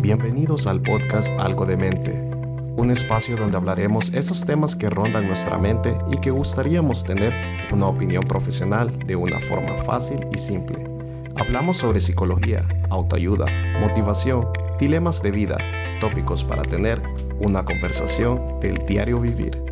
Bienvenidos al podcast Algo de Mente, un espacio donde hablaremos esos temas que rondan nuestra mente y que gustaríamos tener una opinión profesional de una forma fácil y simple. Hablamos sobre psicología, autoayuda, motivación, dilemas de vida, tópicos para tener una conversación del diario vivir.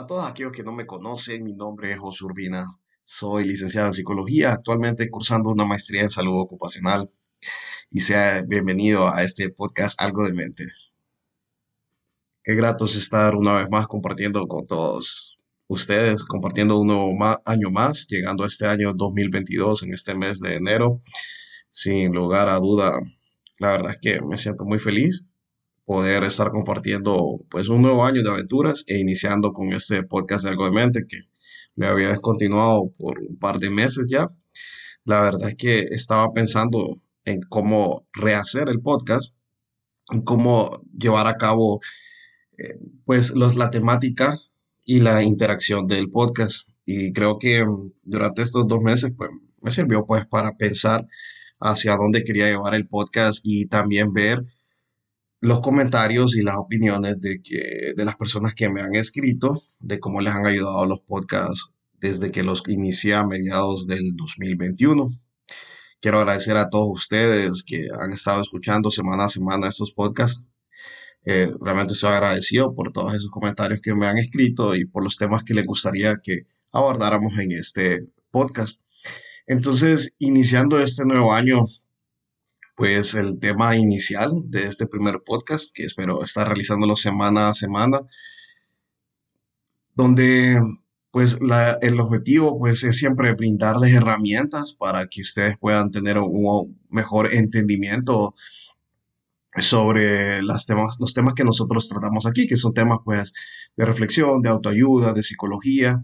Para todos aquellos que no me conocen, mi nombre es José Urbina. Soy licenciado en psicología, actualmente cursando una maestría en salud ocupacional. Y sea bienvenido a este podcast Algo de Mente. Qué grato es estar una vez más compartiendo con todos ustedes, compartiendo un nuevo año más, llegando a este año 2022 en este mes de enero. Sin lugar a duda, la verdad es que me siento muy feliz poder estar compartiendo pues un nuevo año de aventuras e iniciando con este podcast de Algo de Mente que me había descontinuado por un par de meses ya. La verdad es que estaba pensando en cómo rehacer el podcast, en cómo llevar a cabo eh, pues los, la temática y la interacción del podcast. Y creo que durante estos dos meses pues me sirvió pues para pensar hacia dónde quería llevar el podcast y también ver los comentarios y las opiniones de, que, de las personas que me han escrito, de cómo les han ayudado los podcasts desde que los inicié a mediados del 2021. Quiero agradecer a todos ustedes que han estado escuchando semana a semana estos podcasts. Eh, realmente estoy agradecido por todos esos comentarios que me han escrito y por los temas que les gustaría que abordáramos en este podcast. Entonces, iniciando este nuevo año, pues el tema inicial de este primer podcast, que espero estar realizándolo semana a semana, donde pues el objetivo pues es siempre brindarles herramientas para que ustedes puedan tener un mejor entendimiento sobre las temas, los temas que nosotros tratamos aquí, que son temas pues de reflexión, de autoayuda, de psicología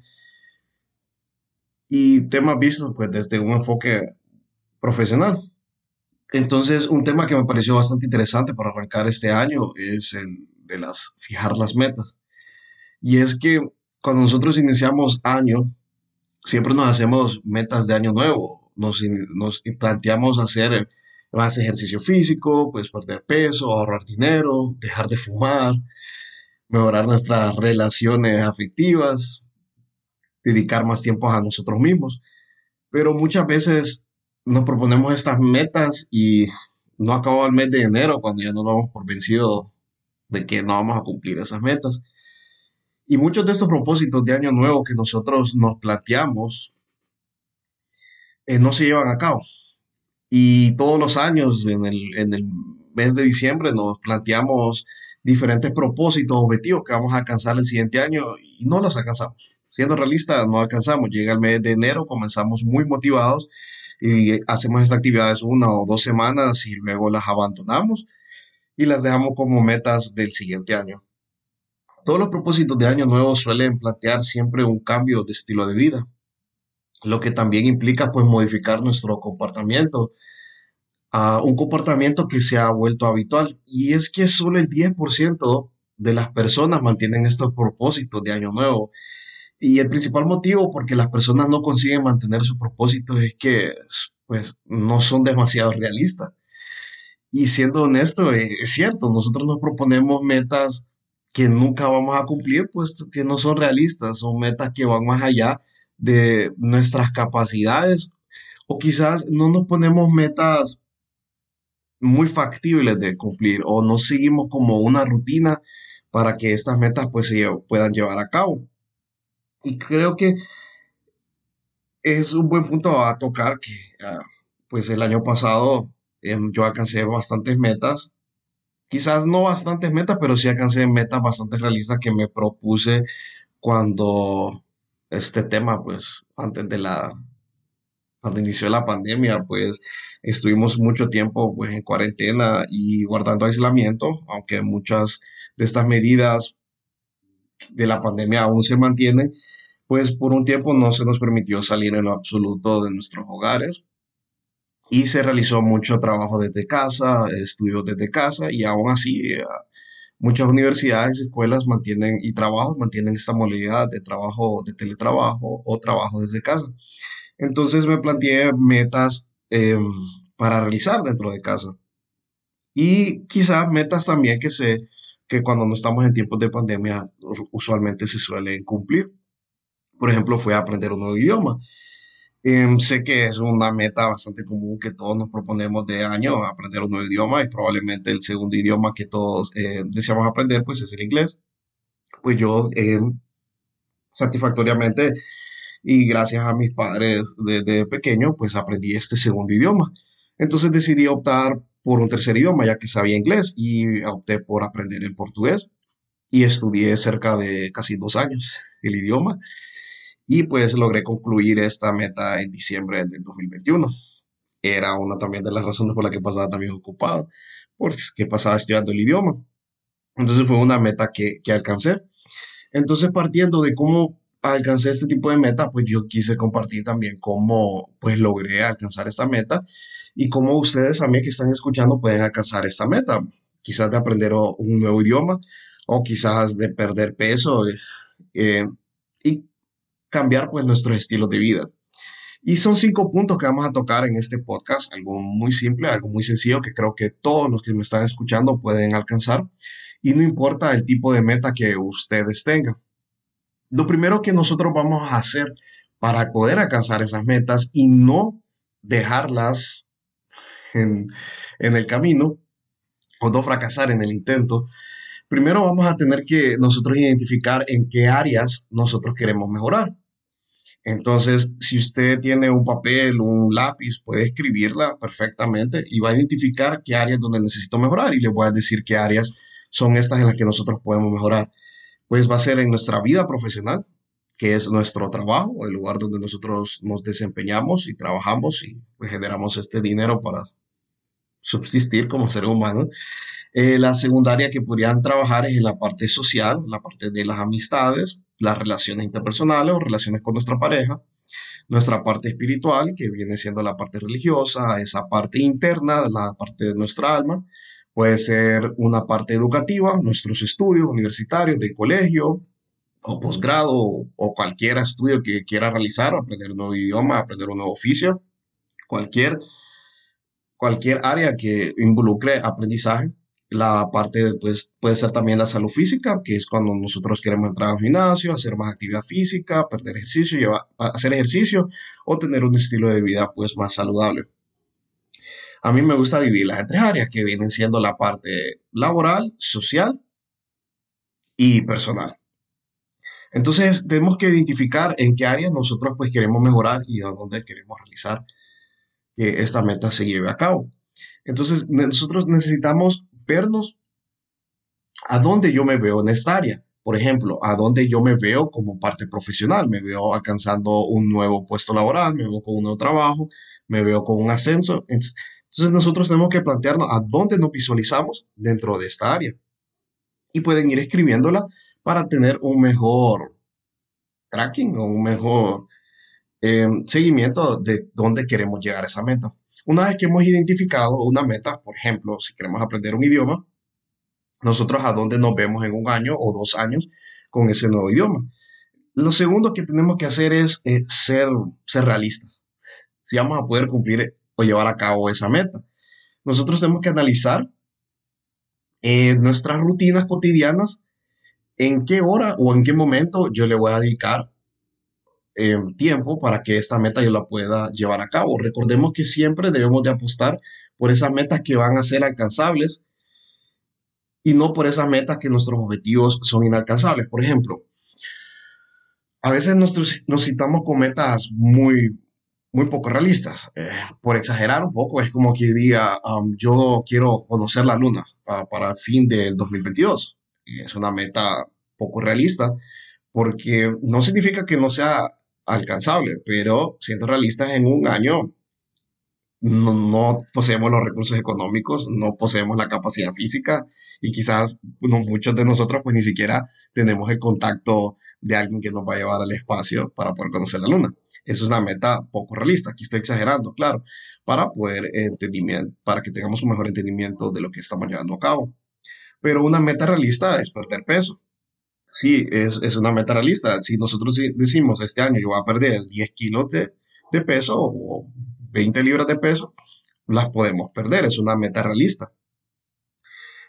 y temas vistos pues desde un enfoque profesional. Entonces, un tema que me pareció bastante interesante para arrancar este año es el de las fijar las metas. Y es que cuando nosotros iniciamos año, siempre nos hacemos metas de año nuevo. Nos, nos planteamos hacer más ejercicio físico, pues perder peso, ahorrar dinero, dejar de fumar, mejorar nuestras relaciones afectivas, dedicar más tiempo a nosotros mismos. Pero muchas veces nos proponemos estas metas y no acabó el mes de enero cuando ya nos damos por vencido de que no vamos a cumplir esas metas. Y muchos de estos propósitos de año nuevo que nosotros nos planteamos eh, no se llevan a cabo. Y todos los años, en el, en el mes de diciembre, nos planteamos diferentes propósitos, objetivos que vamos a alcanzar el siguiente año y no los alcanzamos. Siendo realistas, no alcanzamos. Llega el mes de enero, comenzamos muy motivados y hacemos estas actividades una o dos semanas y luego las abandonamos y las dejamos como metas del siguiente año. Todos los propósitos de año nuevo suelen plantear siempre un cambio de estilo de vida, lo que también implica pues modificar nuestro comportamiento a un comportamiento que se ha vuelto habitual y es que solo el 10% de las personas mantienen estos propósitos de año nuevo y el principal motivo por que las personas no consiguen mantener sus propósitos es que pues no son demasiado realistas. Y siendo honesto, eh, es cierto, nosotros nos proponemos metas que nunca vamos a cumplir, pues que no son realistas, son metas que van más allá de nuestras capacidades o quizás no nos ponemos metas muy factibles de cumplir o no seguimos como una rutina para que estas metas pues se puedan llevar a cabo. Y creo que es un buen punto a tocar que ah, pues el año pasado em, yo alcancé bastantes metas, quizás no bastantes metas, pero sí alcancé metas bastante realistas que me propuse cuando este tema, pues antes de la, cuando inició la pandemia, pues estuvimos mucho tiempo pues en cuarentena y guardando aislamiento, aunque muchas de estas medidas de la pandemia aún se mantienen, pues por un tiempo no se nos permitió salir en lo absoluto de nuestros hogares y se realizó mucho trabajo desde casa, estudios desde casa y aún así eh, muchas universidades, escuelas mantienen y trabajos mantienen esta modalidad de trabajo, de teletrabajo o trabajo desde casa. Entonces me planteé metas em, para realizar dentro de casa. Y quizás metas también que sé que cuando no estamos en tiempos de pandemia usualmente se suelen cumplir. Por ejemplo, fue aprender un nuevo idioma. Em, sé que es una meta bastante común que todos nos proponemos de año, aprender un nuevo idioma y probablemente el segundo idioma que todos eh, deseamos aprender pues es el inglés. Pues yo em, satisfactoriamente y gracias a mis padres desde pequeño pues aprendí este segundo idioma. Entonces decidí optar por un tercer idioma ya que sabía inglés y opté por aprender el portugués y estudié cerca de casi dos años el idioma y pues logré concluir esta meta en diciembre del 2021. Era una también de las razones por las que pasaba también ocupado, porque pasaba estudiando el idioma. Entonces fue una meta que, que alcancé. Entonces partiendo de cómo alcancé este tipo de meta, pues yo quise compartir también cómo pues logré alcanzar esta meta y cómo ustedes también que están escuchando pueden alcanzar esta meta. Quizás de aprender un nuevo idioma o quizás de perder peso. Eh, y cambiar pues nuestro estilo de vida. Y son cinco puntos que vamos a tocar en este podcast, algo muy simple, algo muy sencillo que creo que todos los que me están escuchando pueden alcanzar y no importa el tipo de meta que ustedes tengan. Lo primero que nosotros vamos a hacer para poder alcanzar esas metas y no dejarlas en, en el camino o no fracasar en el intento, primero vamos a tener que nosotros identificar en qué áreas nosotros queremos mejorar. Entonces, si usted tiene un papel, un lápiz, puede escribirla perfectamente y va a identificar qué áreas donde necesito mejorar y le voy a decir qué áreas son estas en las que nosotros podemos mejorar. Pues va a ser en nuestra vida profesional, que es nuestro trabajo, el lugar donde nosotros nos desempeñamos y trabajamos y pues, generamos este dinero para subsistir como ser humano. Eh, la segunda área que podrían trabajar es en la parte social, la parte de las amistades, las relaciones interpersonales o relaciones con nuestra pareja, nuestra parte espiritual, que viene siendo la parte religiosa, esa parte interna, la parte de nuestra alma, puede ser una parte educativa, nuestros estudios universitarios de colegio o posgrado o cualquier estudio que quiera realizar, aprender un nuevo idioma, aprender un nuevo oficio, cualquier, cualquier área que involucre aprendizaje la parte pues, puede ser también la salud física, que es cuando nosotros queremos entrar al gimnasio, hacer más actividad física, perder ejercicio, llevar, hacer ejercicio o tener un estilo de vida pues más saludable. A mí me gusta dividirlas en tres áreas que vienen siendo la parte laboral, social y personal. Entonces tenemos que identificar en qué áreas nosotros pues queremos mejorar y dónde queremos realizar que esta meta se lleve a cabo. Entonces nosotros necesitamos vernos a dónde yo me veo en esta área. Por ejemplo, a dónde yo me veo como parte profesional, me veo alcanzando un nuevo puesto laboral, me veo con un nuevo trabajo, me veo con un ascenso. Entonces, nosotros tenemos que plantearnos a dónde nos visualizamos dentro de esta área. Y pueden ir escribiéndola para tener un mejor tracking o un mejor eh, seguimiento de dónde queremos llegar a esa meta. Una vez que hemos identificado una meta, por ejemplo, si queremos aprender un idioma, nosotros a dónde nos vemos en un año o dos años con ese nuevo idioma. Lo segundo que tenemos que hacer es eh, ser, ser realistas. Si vamos a poder cumplir o llevar a cabo esa meta. Nosotros tenemos que analizar eh, nuestras rutinas cotidianas, en qué hora o en qué momento yo le voy a dedicar tiempo para que esta meta yo la pueda llevar a cabo. Recordemos que siempre debemos de apostar por esas metas que van a ser alcanzables y no por esas metas que nuestros objetivos son inalcanzables. Por ejemplo, a veces nos, nos citamos con metas muy, muy poco realistas. Eh, por exagerar un poco, es como que diga, um, yo quiero conocer la luna para, el fin del 2022. Y es una meta poco realista porque no significa que no sea alcanzable, pero siendo realistas, en un año no, poseemos los recursos económicos, no poseemos la capacidad física y quizás muchos de nosotros pues ni siquiera tenemos el contacto de alguien que nos va a llevar al espacio para poder conocer la luna. Eso es una meta poco realista. Aquí estoy exagerando, claro, para poder entendimiento, para que tengamos un mejor entendimiento de lo que estamos llevando a cabo. Pero una meta realista es perder peso. Sí, es, es una meta realista. Si nosotros decimos este año yo voy a perder 10 kilos de, de peso o 20 libras de peso, las podemos perder. Es una meta realista.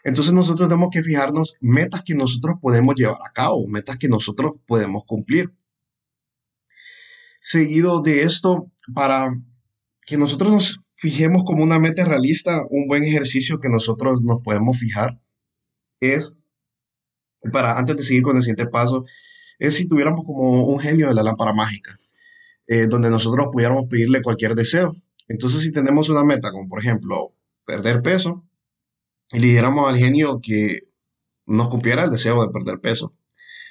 Entonces nosotros tenemos que fijarnos metas que nosotros podemos llevar a cabo, metas que nosotros podemos cumplir. Seguido de esto, para que nosotros nos fijemos como una meta realista, un buen ejercicio que nosotros nos podemos fijar es, para antes de seguir con el siguiente paso, es si tuviéramos como un genio de la lámpara mágica, eh, donde nosotros pudiéramos pedirle cualquier deseo. Entonces, si tenemos una meta, como por ejemplo perder peso, y le dijéramos al genio que nos cumpliera el deseo de perder peso,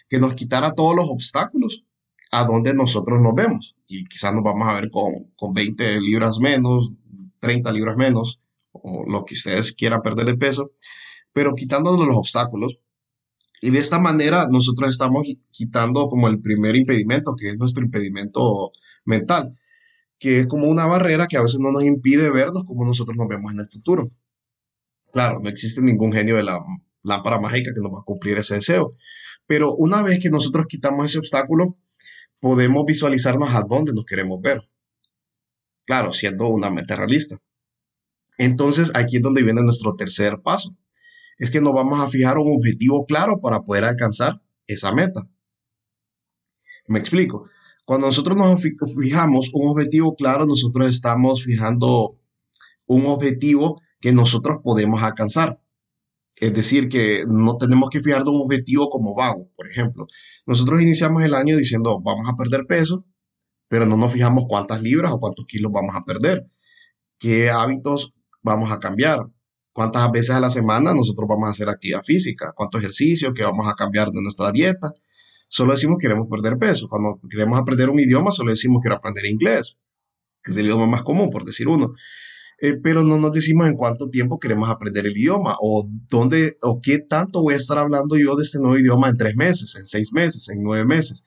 que nos quitara todos los obstáculos a donde nosotros nos vemos. Y quizás nos vamos a ver con, con 20 libras menos, 30 libras menos, o lo que ustedes quieran perder de peso, pero quitándonos los obstáculos. Y de esta manera nosotros estamos quitando como el primer impedimento, que es nuestro impedimento mental, que es como una barrera que a veces no nos impide vernos como nosotros nos vemos en el futuro. Claro, no existe ningún genio de la lámpara mágica que nos va a cumplir ese deseo. Pero una vez que nosotros quitamos ese obstáculo, podemos visualizarnos a dónde nos queremos ver. Claro, siendo una meta realista. Entonces, aquí es donde viene nuestro tercer paso. Es que nos vamos a fijar un objetivo claro para poder alcanzar esa meta. Me explico. Cuando nosotros nos fijamos un objetivo claro, nosotros estamos fijando un objetivo que nosotros podemos alcanzar. Es decir, que no tenemos que fijar de un objetivo como vago. Por ejemplo, nosotros iniciamos el año diciendo vamos a perder peso, pero no nos fijamos cuántas libras o cuántos kilos vamos a perder, qué hábitos vamos a cambiar, cuántas veces a la semana nosotros vamos a hacer actividad física, cuánto ejercicio, que vamos a cambiar de nuestra dieta. Solo decimos queremos perder peso. Cuando queremos aprender un idioma, solo decimos quiero aprender inglés, que es el idioma más común, por decir uno. Eh, pero no nos decimos en cuánto tiempo queremos aprender el idioma o dónde o qué tanto voy a estar hablando yo de este nuevo idioma en tres meses, en seis meses, en nueve meses.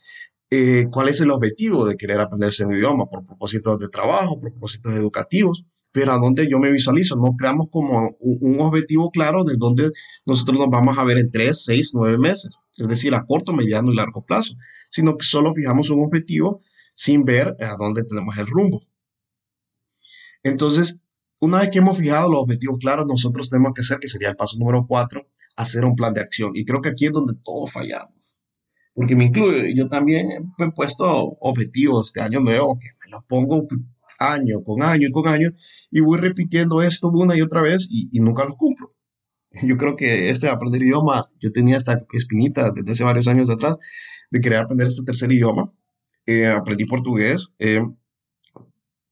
Eh, ¿Cuál es el objetivo de querer aprender ese idioma? Por propósitos de trabajo, por propósitos educativos, pero a dónde yo me visualizo. No creamos como un, objetivo claro de dónde nosotros nos vamos a ver en tres, seis, nueve meses, es decir, a corto, mediano y largo plazo, sino que solo fijamos un objetivo sin ver a dónde tenemos el rumbo. Entonces, una vez que hemos fijado los objetivos claros, nosotros tenemos que hacer, que sería el paso número cuatro, hacer un plan de acción. Y creo que aquí es donde todos fallamos. Porque me incluyo, yo también he puesto objetivos de año nuevo, que me los pongo año con año y con año, y voy repitiendo esto una y otra vez y, nunca los cumplo. Yo creo que este aprender idioma, yo tenía esta espinita desde hace varios años atrás de querer aprender este tercer idioma. Eh, aprendí portugués eh,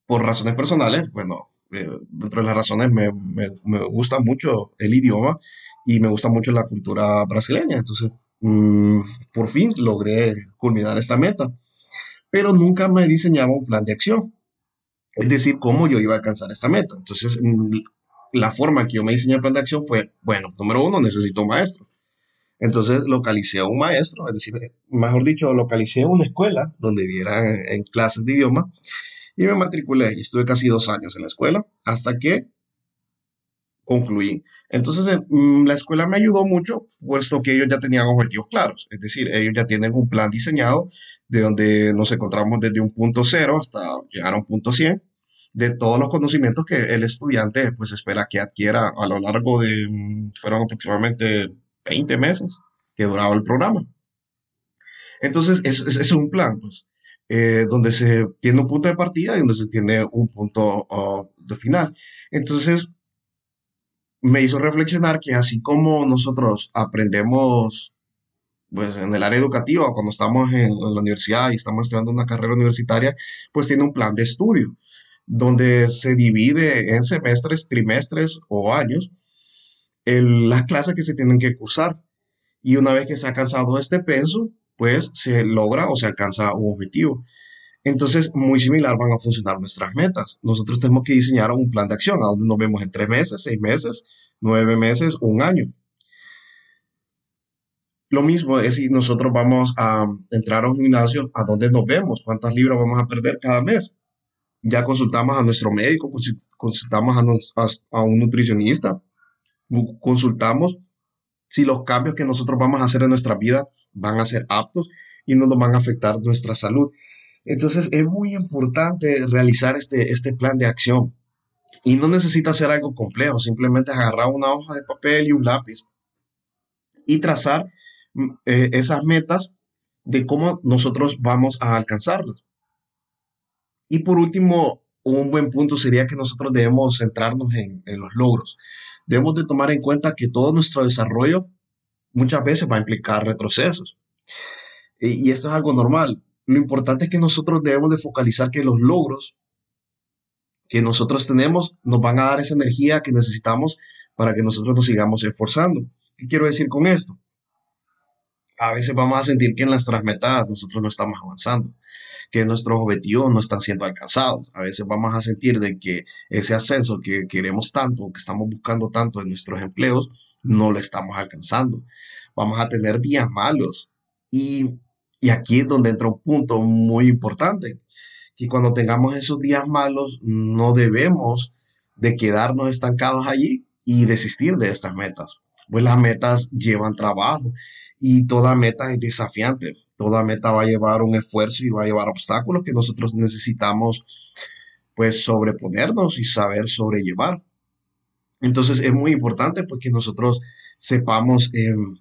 por razones personales. Bueno, eh, dentro de las razones me, me, me, gusta mucho el idioma y me gusta mucho la cultura brasileña. Entonces, mm, por fin logré culminar esta meta. Pero nunca me diseñaba un plan de acción. Es decir, cómo yo iba a alcanzar esta meta. Entonces, mm, la forma que yo me diseñé el plan de acción fue, bueno, número uno, necesito un maestro. Entonces localicé a un maestro, es decir, mejor dicho, localicé una escuela donde diera en clases de idioma y me matriculé y estuve casi dos años en la escuela hasta que concluí. Entonces, mm, la escuela me ayudó mucho, puesto que ellos ya tenían objetivos claros. Es decir, ellos ya tienen un plan diseñado de donde nos encontramos desde un punto cero hasta llegar a un punto 100 de todos los conocimientos que el estudiante pues espera que adquiera a lo largo de, mm, fueron aproximadamente 20 meses que duraba el programa. Entonces, es, es un plan, pues. Eh, donde se tiene un punto de partida y donde se tiene un punto uh, de final. Entonces, me hizo reflexionar que así como nosotros aprendemos pues en el área educativa, cuando estamos en, la universidad y estamos estudiando una carrera universitaria, pues tiene un plan de estudio, donde se divide en semestres, trimestres o años en las clases que se tienen que cursar. Y una vez que se ha alcanzado este peso, pues se logra o se alcanza un objetivo. Entonces, muy similar van a funcionar nuestras metas. Nosotros tenemos que diseñar un plan de acción, a donde nos vemos en tres meses, seis meses, nueve meses, un año. Lo mismo es si nosotros vamos a entrar a un gimnasio, a dónde nos vemos, cuántas libras vamos a perder cada mes. Ya consultamos a nuestro médico, consultamos a, un nutricionista, consultamos si los cambios que nosotros vamos a hacer en nuestra vida van a ser aptos y no nos van a afectar nuestra salud. Entonces es muy importante realizar este, este plan de acción. Y no necesita ser algo complejo, simplemente agarrar una hoja de papel y un lápiz y trazar mm, eh, esas metas de cómo nosotros vamos a alcanzarlas. Y por último, un buen punto sería que nosotros debemos centrarnos en, los logros. Debemos de tomar en cuenta que todo nuestro desarrollo muchas veces va a implicar retrocesos. Y, y esto es algo normal. Lo importante es que nosotros debemos de focalizar que los logros que nosotros tenemos nos van a dar esa energía que necesitamos para que nosotros nos sigamos esforzando. ¿Qué quiero decir con esto? A veces vamos a sentir que en las metas nosotros no estamos avanzando, que nuestros objetivos no están siendo alcanzados. A veces vamos a sentir de que ese ascenso que queremos tanto, que estamos buscando tanto en nuestros empleos, no lo estamos alcanzando. Vamos a tener días malos. Y, y aquí es donde entra un punto muy importante, que cuando tengamos esos días malos, no debemos de quedarnos estancados allí y desistir de estas metas pues las metas llevan trabajo y toda meta es desafiante. Toda meta va a llevar un esfuerzo y va a llevar obstáculos que nosotros necesitamos pues sobreponernos y saber sobrellevar. Entonces es muy importante pues que nosotros sepamos em,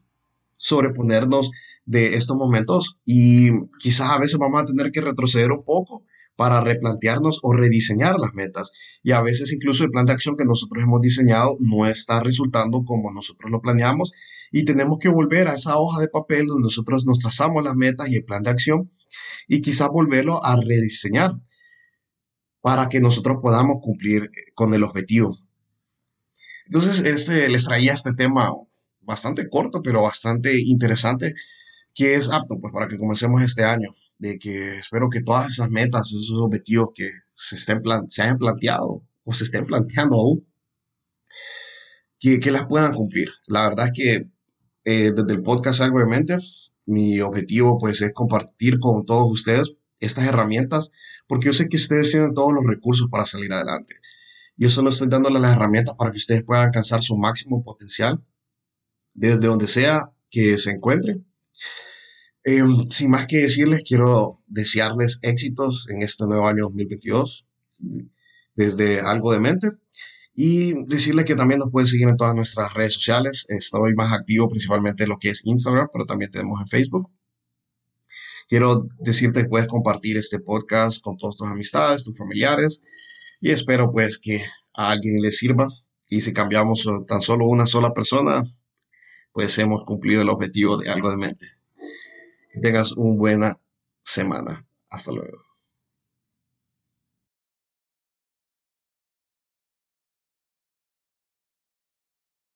sobreponernos de estos momentos y quizás a veces vamos a tener que retroceder un poco para replantearnos o rediseñar las metas. Y a veces incluso el plan de acción que nosotros hemos diseñado no está resultando como nosotros lo planeamos y tenemos que volver a esa hoja de papel donde nosotros nos trazamos las metas y el plan de acción y quizás volverlo a rediseñar para que nosotros podamos cumplir con el objetivo. Entonces, este, les traía este tema bastante corto, pero bastante interesante, que es apto pues, para que comencemos este año de que espero que todas esas metas, esos objetivos que se, estén se hayan planteado o se estén planteando aún, que, que las puedan cumplir. La verdad es que eh, desde el podcast Algo de mi objetivo pues es compartir con todos ustedes estas herramientas, porque yo sé que ustedes tienen todos los recursos para salir adelante. Yo solo estoy dándoles las herramientas para que ustedes puedan alcanzar su máximo potencial desde donde sea que se encuentren Em, sin más que decirles, quiero desearles éxitos en este nuevo año 2022 desde Algo de Mente y decirles que también nos pueden seguir en todas nuestras redes sociales. Estoy más activo principalmente en lo que es Instagram, pero también tenemos en Facebook. Quiero decirte que puedes compartir este podcast con todas tus amistades, tus familiares y espero pues que a alguien le sirva y si cambiamos tan solo una sola persona, pues hemos cumplido el objetivo de algo de mente tengas una buena semana. Hasta luego.